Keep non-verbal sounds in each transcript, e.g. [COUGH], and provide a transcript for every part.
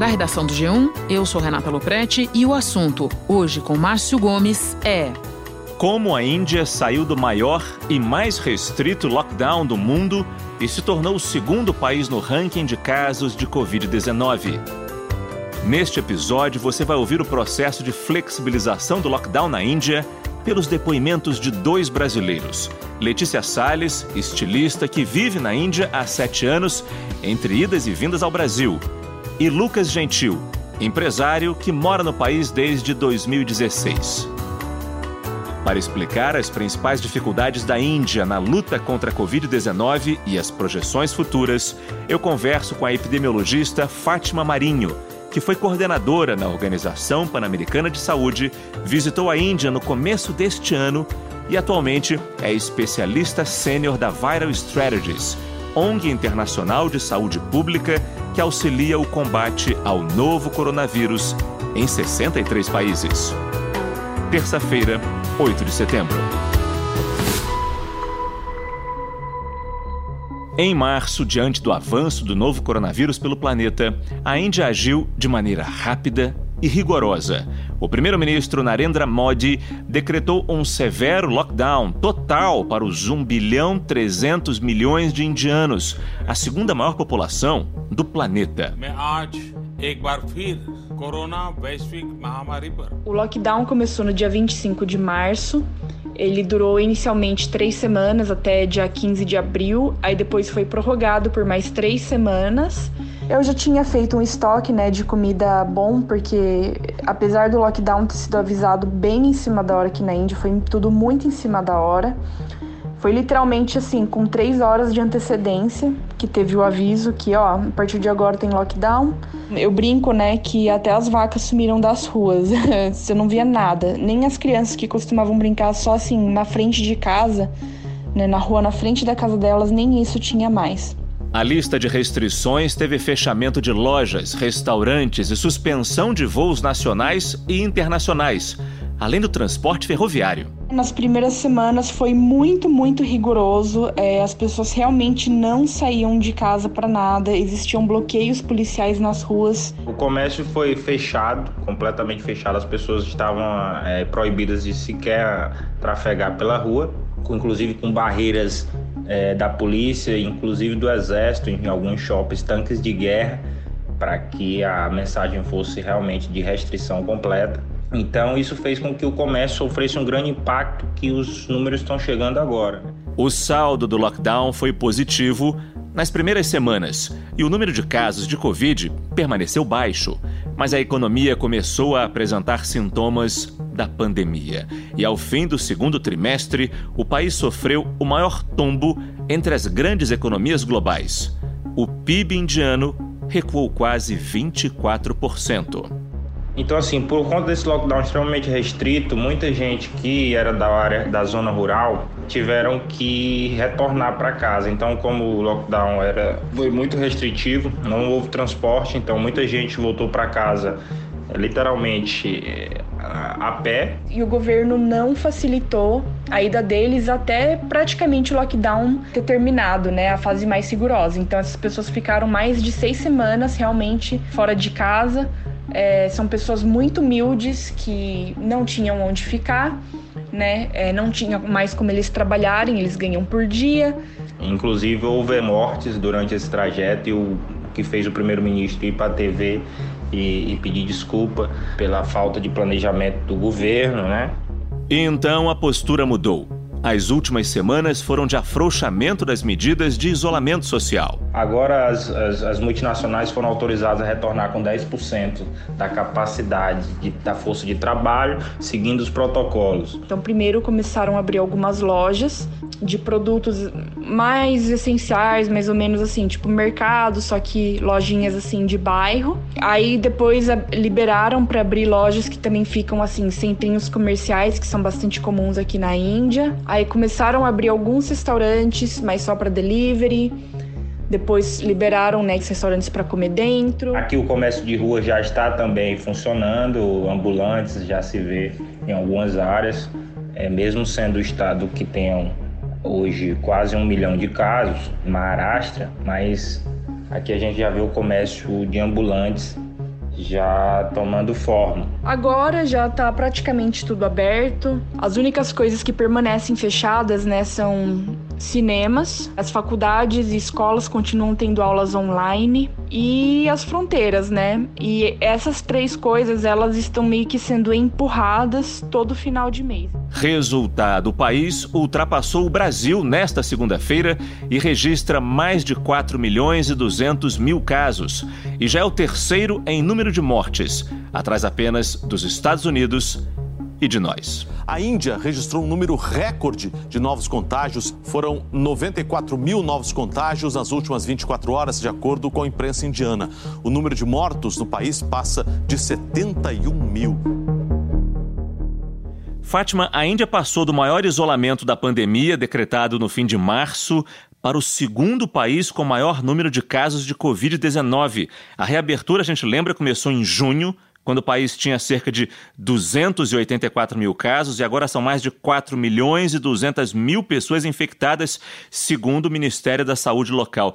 Da redação do G1, eu sou Renata Loprete e o assunto, hoje com Márcio Gomes, é. Como a Índia saiu do maior e mais restrito lockdown do mundo e se tornou o segundo país no ranking de casos de Covid-19. Neste episódio, você vai ouvir o processo de flexibilização do lockdown na Índia pelos depoimentos de dois brasileiros. Letícia Salles, estilista que vive na Índia há sete anos, entre idas e vindas ao Brasil. E Lucas Gentil, empresário que mora no país desde 2016. Para explicar as principais dificuldades da Índia na luta contra a Covid-19 e as projeções futuras, eu converso com a epidemiologista Fátima Marinho que foi coordenadora na Organização Pan-Americana de Saúde, visitou a Índia no começo deste ano e atualmente é especialista sênior da Viral Strategies, ONG internacional de saúde pública que auxilia o combate ao novo coronavírus em 63 países. Terça-feira, 8 de setembro. Em março, diante do avanço do novo coronavírus pelo planeta, a Índia agiu de maneira rápida e rigorosa. O primeiro-ministro Narendra Modi decretou um severo lockdown total para os 1 bilhão 300 milhões de indianos, a segunda maior população do planeta. O lockdown começou no dia 25 de março ele durou inicialmente três semanas até dia 15 de abril, aí depois foi prorrogado por mais três semanas. Eu já tinha feito um estoque né, de comida bom, porque apesar do lockdown ter sido avisado bem em cima da hora aqui na Índia, foi tudo muito em cima da hora. Foi literalmente assim, com três horas de antecedência que teve o aviso que, ó, a partir de agora tem lockdown. Eu brinco, né, que até as vacas sumiram das ruas. [LAUGHS] Você não via nada. Nem as crianças que costumavam brincar só assim na frente de casa, né, na rua na frente da casa delas, nem isso tinha mais. A lista de restrições teve fechamento de lojas, restaurantes e suspensão de voos nacionais e internacionais além do transporte ferroviário. Nas primeiras semanas foi muito, muito rigoroso. É, as pessoas realmente não saíam de casa para nada. Existiam bloqueios policiais nas ruas. O comércio foi fechado, completamente fechado. As pessoas estavam é, proibidas de sequer trafegar pela rua, inclusive com barreiras é, da polícia, inclusive do exército, em alguns shoppings, tanques de guerra, para que a mensagem fosse realmente de restrição completa. Então, isso fez com que o comércio sofresse um grande impacto que os números estão chegando agora. O saldo do lockdown foi positivo nas primeiras semanas e o número de casos de Covid permaneceu baixo, mas a economia começou a apresentar sintomas da pandemia. E ao fim do segundo trimestre, o país sofreu o maior tombo entre as grandes economias globais. O PIB indiano recuou quase 24%. Então, assim, por conta desse lockdown extremamente restrito, muita gente que era da área da zona rural tiveram que retornar para casa. Então, como o lockdown era foi muito restritivo, não houve transporte, então muita gente voltou para casa literalmente a pé. E o governo não facilitou a ida deles até praticamente o lockdown ter terminado, né? A fase mais segurosa. Então essas pessoas ficaram mais de seis semanas realmente fora de casa, é, são pessoas muito humildes que não tinham onde ficar, né? É, não tinha mais como eles trabalharem, eles ganham por dia. Inclusive houve mortes durante esse trajeto e o que fez o primeiro-ministro ir para a TV e, e pedir desculpa pela falta de planejamento do governo, né? Então a postura mudou. As últimas semanas foram de afrouxamento das medidas de isolamento social. Agora, as, as, as multinacionais foram autorizadas a retornar com 10% da capacidade de, da força de trabalho, seguindo os protocolos. Então, primeiro começaram a abrir algumas lojas de produtos mais essenciais, mais ou menos assim, tipo mercado, só que lojinhas assim de bairro. Aí depois liberaram para abrir lojas que também ficam assim, centrinhos comerciais, que são bastante comuns aqui na Índia. Aí começaram a abrir alguns restaurantes, mas só para delivery. Depois liberaram né, restaurantes para comer dentro. Aqui o comércio de rua já está também funcionando, ambulantes já se vê em algumas áreas, é, mesmo sendo o estado que tem hoje quase um milhão de casos, Maharashtra, mas aqui a gente já vê o comércio de ambulantes já tomando forma. Agora já está praticamente tudo aberto. As únicas coisas que permanecem fechadas, né, são cinemas, as faculdades e escolas continuam tendo aulas online e as fronteiras, né? E essas três coisas, elas estão meio que sendo empurradas todo final de mês. Resultado: o país ultrapassou o Brasil nesta segunda-feira e registra mais de 4 milhões e 200 mil casos. E já é o terceiro em número de mortes, atrás apenas dos Estados Unidos e de nós. A Índia registrou um número recorde de novos contágios. Foram 94 mil novos contágios nas últimas 24 horas, de acordo com a imprensa indiana. O número de mortos no país passa de 71 mil. Fátima, a Índia passou do maior isolamento da pandemia, decretado no fim de março, para o segundo país com maior número de casos de Covid-19. A reabertura, a gente lembra, começou em junho quando o país tinha cerca de 284 mil casos e agora são mais de 4 milhões e 200 mil pessoas infectadas, segundo o Ministério da Saúde local.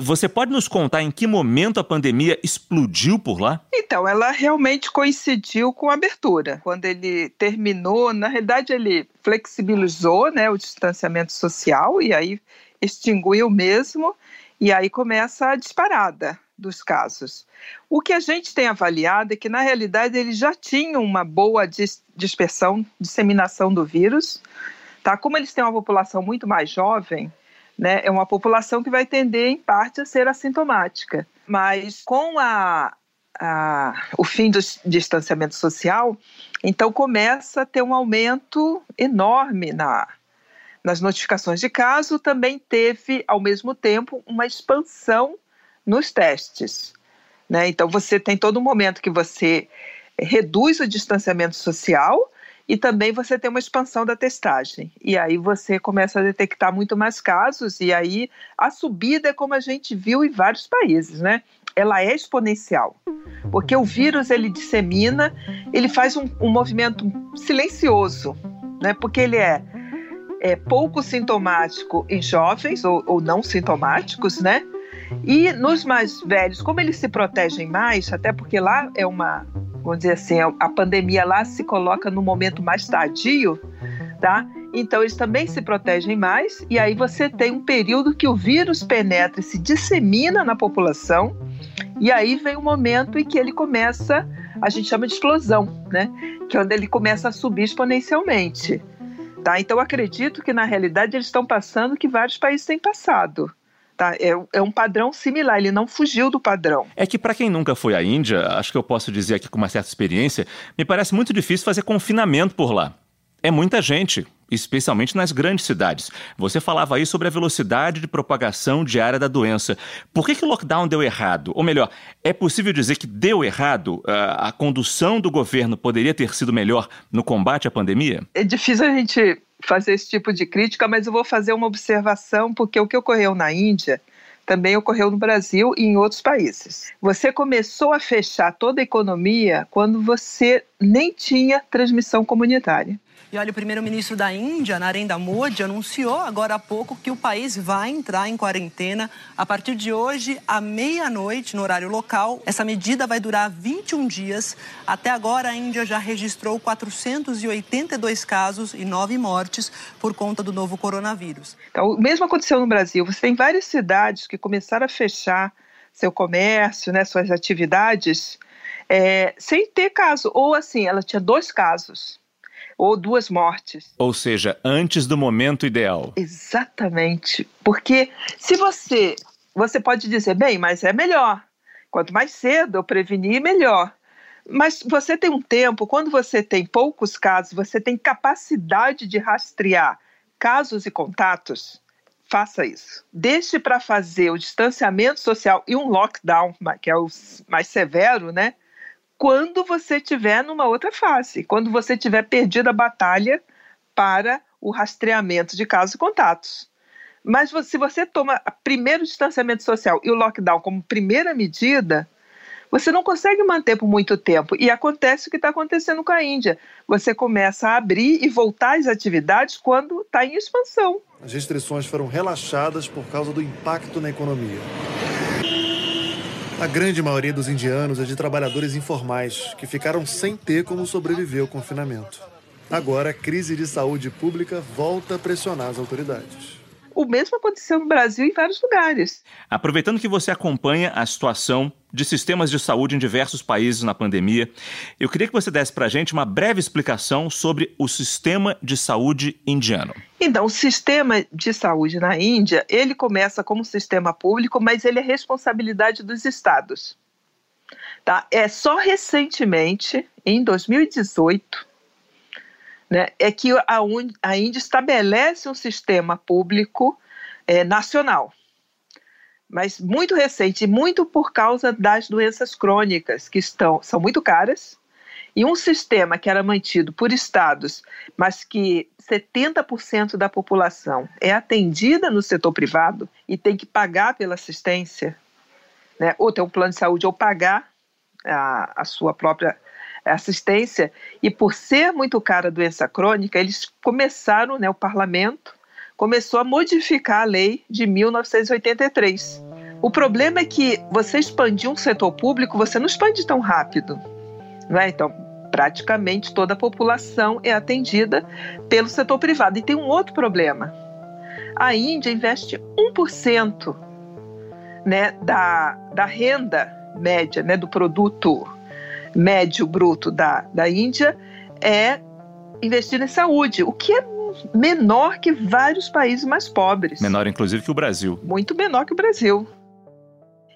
Você pode nos contar em que momento a pandemia explodiu por lá? Então, ela realmente coincidiu com a abertura. Quando ele terminou, na realidade, ele flexibilizou né, o distanciamento social e aí extinguiu mesmo, e aí começa a disparada dos casos. O que a gente tem avaliado é que, na realidade, eles já tinham uma boa dispersão, disseminação do vírus. Tá? Como eles têm uma população muito mais jovem, né, é uma população que vai tender, em parte, a ser assintomática. Mas com a, a, o fim do distanciamento social, então começa a ter um aumento enorme na, nas notificações de caso, também teve, ao mesmo tempo, uma expansão nos testes. Né? Então, você tem todo um momento que você reduz o distanciamento social e também você tem uma expansão da testagem. E aí você começa a detectar muito mais casos, e aí a subida é como a gente viu em vários países, né? Ela é exponencial, porque o vírus ele dissemina, ele faz um, um movimento silencioso, né? Porque ele é, é pouco sintomático em jovens ou, ou não sintomáticos, né? E nos mais velhos, como eles se protegem mais, até porque lá é uma, vamos dizer assim, a pandemia lá se coloca no momento mais tardio, tá? Então eles também se protegem mais e aí você tem um período que o vírus penetra e se dissemina na população e aí vem o um momento em que ele começa, a gente chama de explosão, né? Que é onde ele começa a subir exponencialmente. Tá? Então acredito que na realidade eles estão passando o que vários países têm passado. Tá? É, é, um padrão similar, ele não fugiu do padrão. É que para quem nunca foi à Índia, acho que eu posso dizer aqui com uma certa experiência, me parece muito difícil fazer confinamento por lá. É muita gente, especialmente nas grandes cidades. Você falava aí sobre a velocidade de propagação diária da doença. Por que, que o lockdown deu errado? Ou melhor, é possível dizer que deu errado? A condução do governo poderia ter sido melhor no combate à pandemia? É difícil a gente fazer esse tipo de crítica, mas eu vou fazer uma observação, porque o que ocorreu na Índia também ocorreu no Brasil e em outros países. Você começou a fechar toda a economia quando você nem tinha transmissão comunitária. E olha, o primeiro-ministro da Índia, Narendra Modi, anunciou agora há pouco que o país vai entrar em quarentena a partir de hoje, à meia-noite, no horário local. Essa medida vai durar 21 dias. Até agora, a Índia já registrou 482 casos e 9 mortes por conta do novo coronavírus. Então, o mesmo aconteceu no Brasil. Você tem várias cidades que começaram a fechar seu comércio, né, suas atividades, é, sem ter caso. Ou assim, ela tinha dois casos ou duas mortes. Ou seja, antes do momento ideal. Exatamente. Porque se você. Você pode dizer, bem, mas é melhor. Quanto mais cedo eu prevenir, melhor. Mas você tem um tempo, quando você tem poucos casos, você tem capacidade de rastrear casos e contatos, faça isso. Deixe para fazer o distanciamento social e um lockdown, que é o mais severo, né? Quando você tiver numa outra fase, quando você tiver perdido a batalha para o rastreamento de casos e contatos. Mas se você toma primeiro o distanciamento social e o lockdown como primeira medida, você não consegue manter por muito tempo. E acontece o que está acontecendo com a Índia. Você começa a abrir e voltar às atividades quando está em expansão. As restrições foram relaxadas por causa do impacto na economia. A grande maioria dos indianos é de trabalhadores informais que ficaram sem ter como sobreviver ao confinamento. Agora, a crise de saúde pública volta a pressionar as autoridades. O mesmo aconteceu no Brasil em vários lugares. Aproveitando que você acompanha a situação de sistemas de saúde em diversos países na pandemia, eu queria que você desse para a gente uma breve explicação sobre o sistema de saúde indiano. Então, o sistema de saúde na Índia, ele começa como sistema público, mas ele é responsabilidade dos estados. Tá? É só recentemente, em 2018, né, é que a, a Índia estabelece um sistema público é, nacional. Mas muito recente, muito por causa das doenças crônicas, que estão, são muito caras, e um sistema que era mantido por estados, mas que 70% da população é atendida no setor privado e tem que pagar pela assistência, né, ou ter um plano de saúde ou pagar a, a sua própria assistência, e por ser muito cara a doença crônica, eles começaram, né, o parlamento começou a modificar a lei de 1983. O problema é que você expandir um setor público, você não expande tão rápido, não é? Então, praticamente toda a população é atendida pelo setor privado. E tem um outro problema. A Índia investe 1% né, da, da renda média, né, do produto médio bruto da, da Índia é investir em saúde, o que é menor que vários países mais pobres. Menor, inclusive, que o Brasil. Muito menor que o Brasil.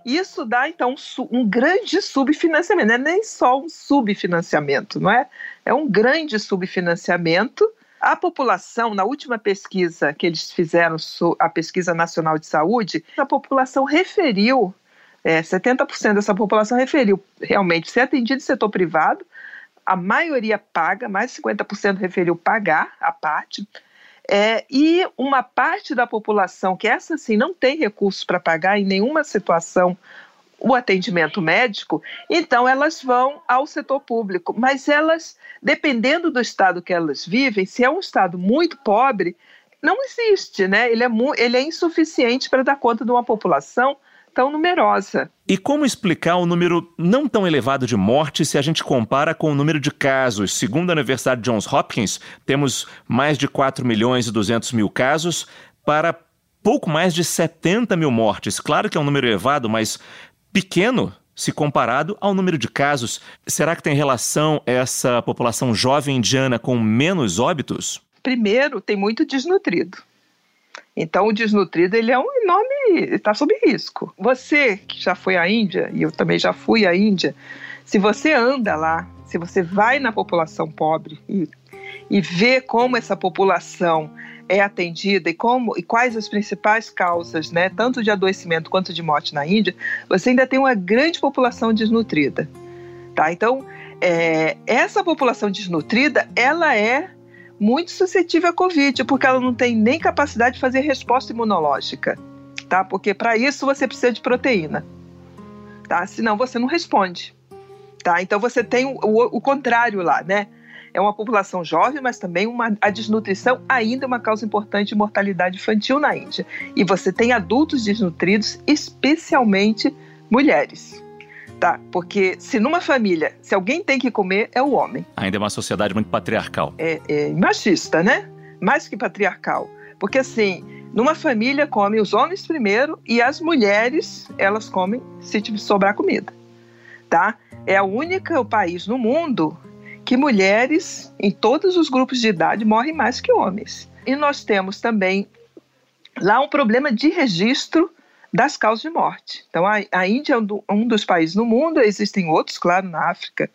Isso dá, então, um grande subfinanciamento. Não é nem só um subfinanciamento, não é? É um grande subfinanciamento. A população, na última pesquisa que eles fizeram, a Pesquisa Nacional de Saúde, a população referiu é, 70% dessa população referiu realmente ser atendido no setor privado, a maioria paga, mais de 50% referiu pagar a parte, é, e uma parte da população, que essa sim não tem recursos para pagar em nenhuma situação o atendimento médico, então elas vão ao setor público. Mas elas, dependendo do estado que elas vivem, se é um estado muito pobre, não existe, né? Ele é, ele é insuficiente para dar conta de uma população tão numerosa. E como explicar o número não tão elevado de mortes se a gente compara com o número de casos? Segundo a Universidade Johns Hopkins, temos mais de 4 milhões e 200 mil casos para pouco mais de 70 mil mortes. Claro que é um número elevado, mas pequeno se comparado ao número de casos. Será que tem relação essa população jovem indiana com menos óbitos? Primeiro, tem muito desnutrido. Então, o desnutrido ele é um enorme, está sob risco. Você que já foi à Índia, e eu também já fui à Índia, se você anda lá, se você vai na população pobre e, e vê como essa população é atendida e como e quais as principais causas, né, tanto de adoecimento quanto de morte na Índia, você ainda tem uma grande população desnutrida, tá? Então, é, essa população desnutrida, ela é muito suscetível à Covid, porque ela não tem nem capacidade de fazer resposta imunológica, tá? Porque para isso você precisa de proteína, tá? Senão você não responde, tá? Então você tem o, o, o contrário lá, né? É uma população jovem, mas também uma, a desnutrição ainda é uma causa importante de mortalidade infantil na Índia. E você tem adultos desnutridos, especialmente mulheres tá? Porque se numa família, se alguém tem que comer, é o homem. Ainda é uma sociedade muito patriarcal. É, é machista, né? Mais que patriarcal. Porque assim, numa família comem os homens primeiro e as mulheres, elas comem se sobrar comida, tá? É a única o país no mundo que mulheres em todos os grupos de idade morrem mais que homens. E nós temos também lá um problema de registro das causas de morte. Então, a, a Índia é um, do, um dos países no mundo, existem outros, claro, na África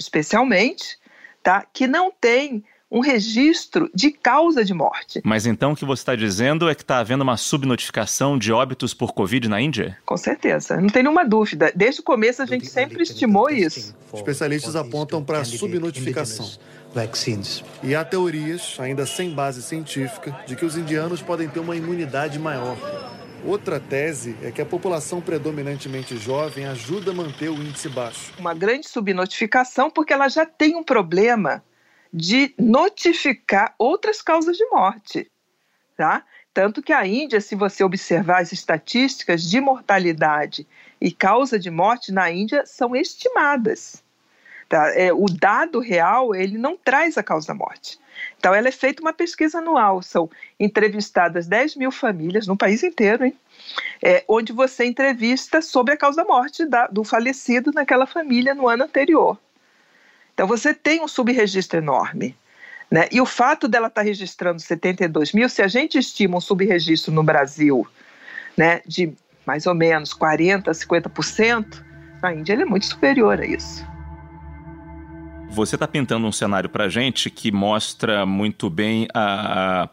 especialmente, tá, que não tem um registro de causa de morte. Mas então o que você está dizendo é que está havendo uma subnotificação de óbitos por Covid na Índia? Com certeza, não tem nenhuma dúvida. Desde o começo a gente sempre estimou isso. Especialistas apontam para a subnotificação. E há teorias, ainda sem base científica, de que os indianos podem ter uma imunidade maior. Outra tese é que a população predominantemente jovem ajuda a manter o índice baixo. Uma grande subnotificação porque ela já tem um problema de notificar outras causas de morte, tá? Tanto que a Índia, se você observar as estatísticas de mortalidade e causa de morte na Índia são estimadas. Tá? É, o dado real ele não traz a causa da morte. Então, ela é feita uma pesquisa anual, são entrevistadas 10 mil famílias no país inteiro, hein? É, onde você entrevista sobre a causa da morte da, do falecido naquela família no ano anterior. Então, você tem um subregistro enorme. Né? E o fato dela estar tá registrando 72 mil, se a gente estima um subregistro no Brasil né, de mais ou menos 40%, 50%, na Índia ele é muito superior a isso. Você está pintando um cenário para gente que mostra muito bem a.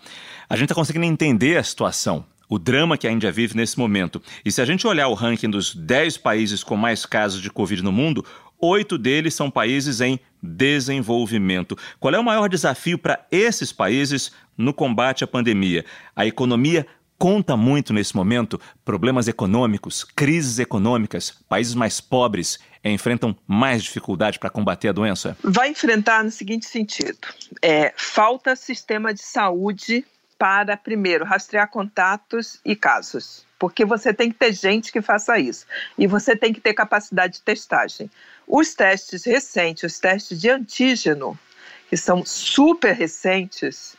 A gente está conseguindo entender a situação o drama que a Índia vive nesse momento. E se a gente olhar o ranking dos 10 países com mais casos de Covid no mundo, oito deles são países em desenvolvimento. Qual é o maior desafio para esses países no combate à pandemia? A economia conta muito nesse momento? Problemas econômicos, crises econômicas, países mais pobres enfrentam mais dificuldade para combater a doença? Vai enfrentar no seguinte sentido: é, falta sistema de saúde para, primeiro, rastrear contatos e casos. Porque você tem que ter gente que faça isso. E você tem que ter capacidade de testagem. Os testes recentes, os testes de antígeno, que são super recentes,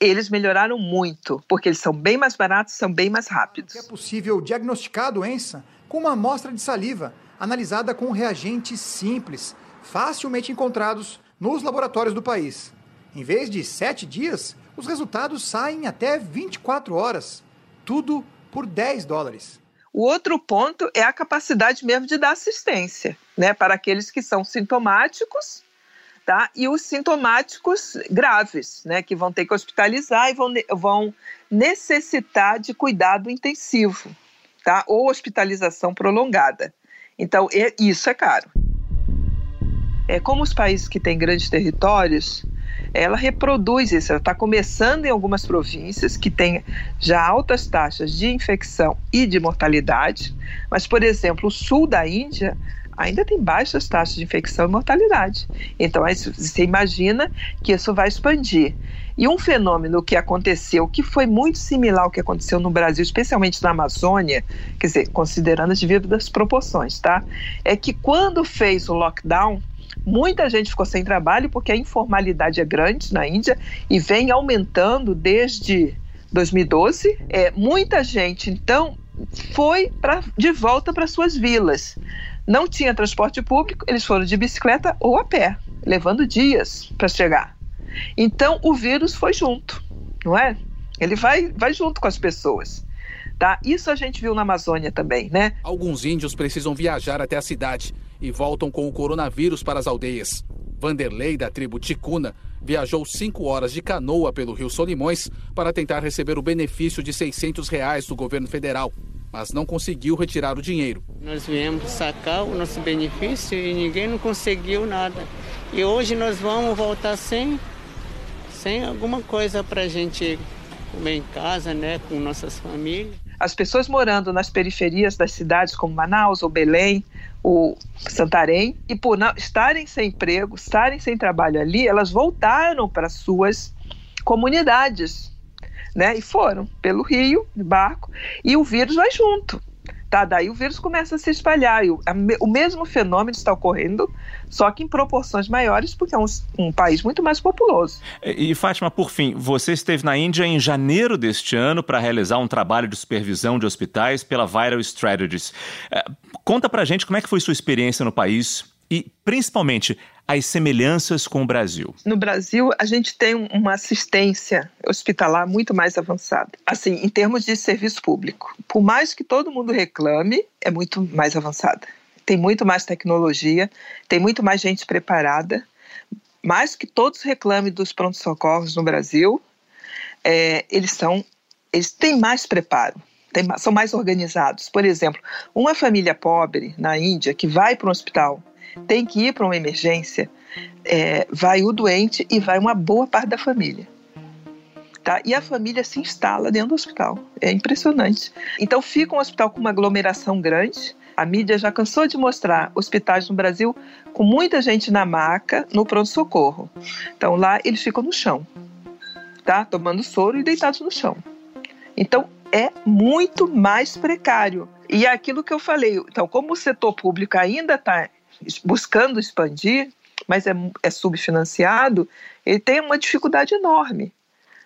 eles melhoraram muito, porque eles são bem mais baratos, são bem mais rápidos. É possível diagnosticar a doença com uma amostra de saliva analisada com reagentes simples, facilmente encontrados nos laboratórios do país. Em vez de sete dias, os resultados saem até 24 horas. Tudo por 10 dólares. O outro ponto é a capacidade mesmo de dar assistência, né, para aqueles que são sintomáticos, tá? E os sintomáticos graves, né, que vão ter que hospitalizar e vão, vão necessitar de cuidado intensivo, tá? Ou hospitalização prolongada. Então, isso é caro. É, como os países que têm grandes territórios, ela reproduz isso. Ela está começando em algumas províncias que têm já altas taxas de infecção e de mortalidade, mas, por exemplo, o sul da Índia ainda tem baixas taxas de infecção e mortalidade. Então, aí você imagina que isso vai expandir. E um fenômeno que aconteceu, que foi muito similar ao que aconteceu no Brasil, especialmente na Amazônia, quer dizer, considerando as devidas proporções, tá? É que quando fez o lockdown, muita gente ficou sem trabalho porque a informalidade é grande na Índia e vem aumentando desde 2012. É, muita gente, então, foi pra, de volta para suas vilas. Não tinha transporte público, eles foram de bicicleta ou a pé, levando dias para chegar. Então o vírus foi junto, não é? Ele vai, vai junto com as pessoas. Tá? Isso a gente viu na Amazônia também, né? Alguns índios precisam viajar até a cidade e voltam com o coronavírus para as aldeias. Vanderlei, da tribo Ticuna, viajou cinco horas de canoa pelo Rio Solimões para tentar receber o benefício de 600 reais do governo federal, mas não conseguiu retirar o dinheiro. Nós viemos sacar o nosso benefício e ninguém não conseguiu nada. E hoje nós vamos voltar sem sem alguma coisa para a gente comer em casa, né, com nossas famílias. As pessoas morando nas periferias das cidades como Manaus ou Belém ou Santarém e por não, estarem sem emprego, estarem sem trabalho ali, elas voltaram para suas comunidades, né? E foram pelo rio de barco e o vírus vai junto. Tá, daí o vírus começa a se espalhar. E o, a, o mesmo fenômeno está ocorrendo, só que em proporções maiores, porque é um, um, país muito mais populoso. E, Fátima, por fim, você esteve na Índia em janeiro deste ano para realizar um trabalho de supervisão de hospitais pela Viral Strategies. É, conta pra gente como é que foi sua experiência no país e, principalmente, as semelhanças com o Brasil? No Brasil, a gente tem uma assistência hospitalar muito mais avançada. Assim, em termos de serviço público. Por mais que todo mundo reclame, é muito mais avançada. Tem muito mais tecnologia, tem muito mais gente preparada. Mais que todos reclamem dos pronto-socorros no Brasil, é, eles são, eles têm mais preparo. São mais organizados. Por exemplo, uma família pobre na Índia que vai para um hospital tem que ir para uma emergência, é, vai o doente e vai uma boa parte da família. Tá? E a família se instala dentro do hospital. É impressionante. Então fica um hospital com uma aglomeração grande. A mídia já cansou de mostrar hospitais no Brasil com muita gente na maca, no pronto-socorro. Então lá eles ficam no chão, tá? Tomando soro e deitados no chão. Então é muito mais precário. E é aquilo que eu falei, então, como o setor público ainda está buscando expandir, mas é, é subfinanciado, ele tem uma dificuldade enorme.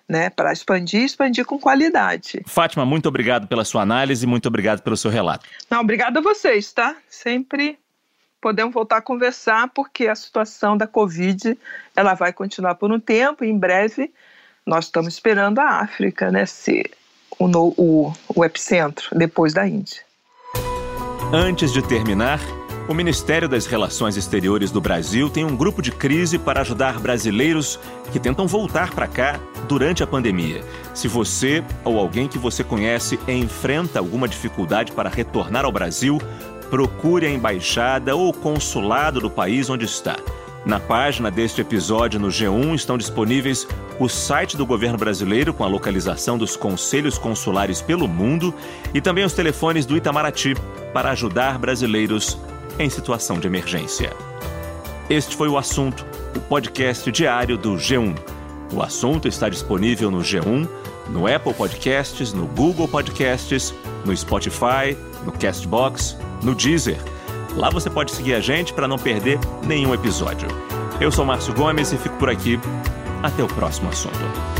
Né, para expandir, expandir com qualidade. Fátima, muito obrigado pela sua análise, muito obrigado pelo seu relato. Não, obrigada a vocês, tá? Sempre podemos voltar a conversar, porque a situação da Covid ela vai continuar por um tempo, e em breve nós estamos esperando a África né, ser o, o, o epicentro, depois da Índia. Antes de terminar, o Ministério das Relações Exteriores do Brasil tem um grupo de crise para ajudar brasileiros que tentam voltar para cá durante a pandemia. Se você ou alguém que você conhece enfrenta alguma dificuldade para retornar ao Brasil, procure a embaixada ou consulado do país onde está. Na página deste episódio no G1 estão disponíveis o site do governo brasileiro com a localização dos conselhos consulares pelo mundo e também os telefones do Itamaraty para ajudar brasileiros em situação de emergência. Este foi o assunto, o podcast diário do G1. O assunto está disponível no G1, no Apple Podcasts, no Google Podcasts, no Spotify, no Castbox, no Deezer Lá você pode seguir a gente para não perder nenhum episódio. Eu sou Márcio Gomes e fico por aqui. Até o próximo assunto.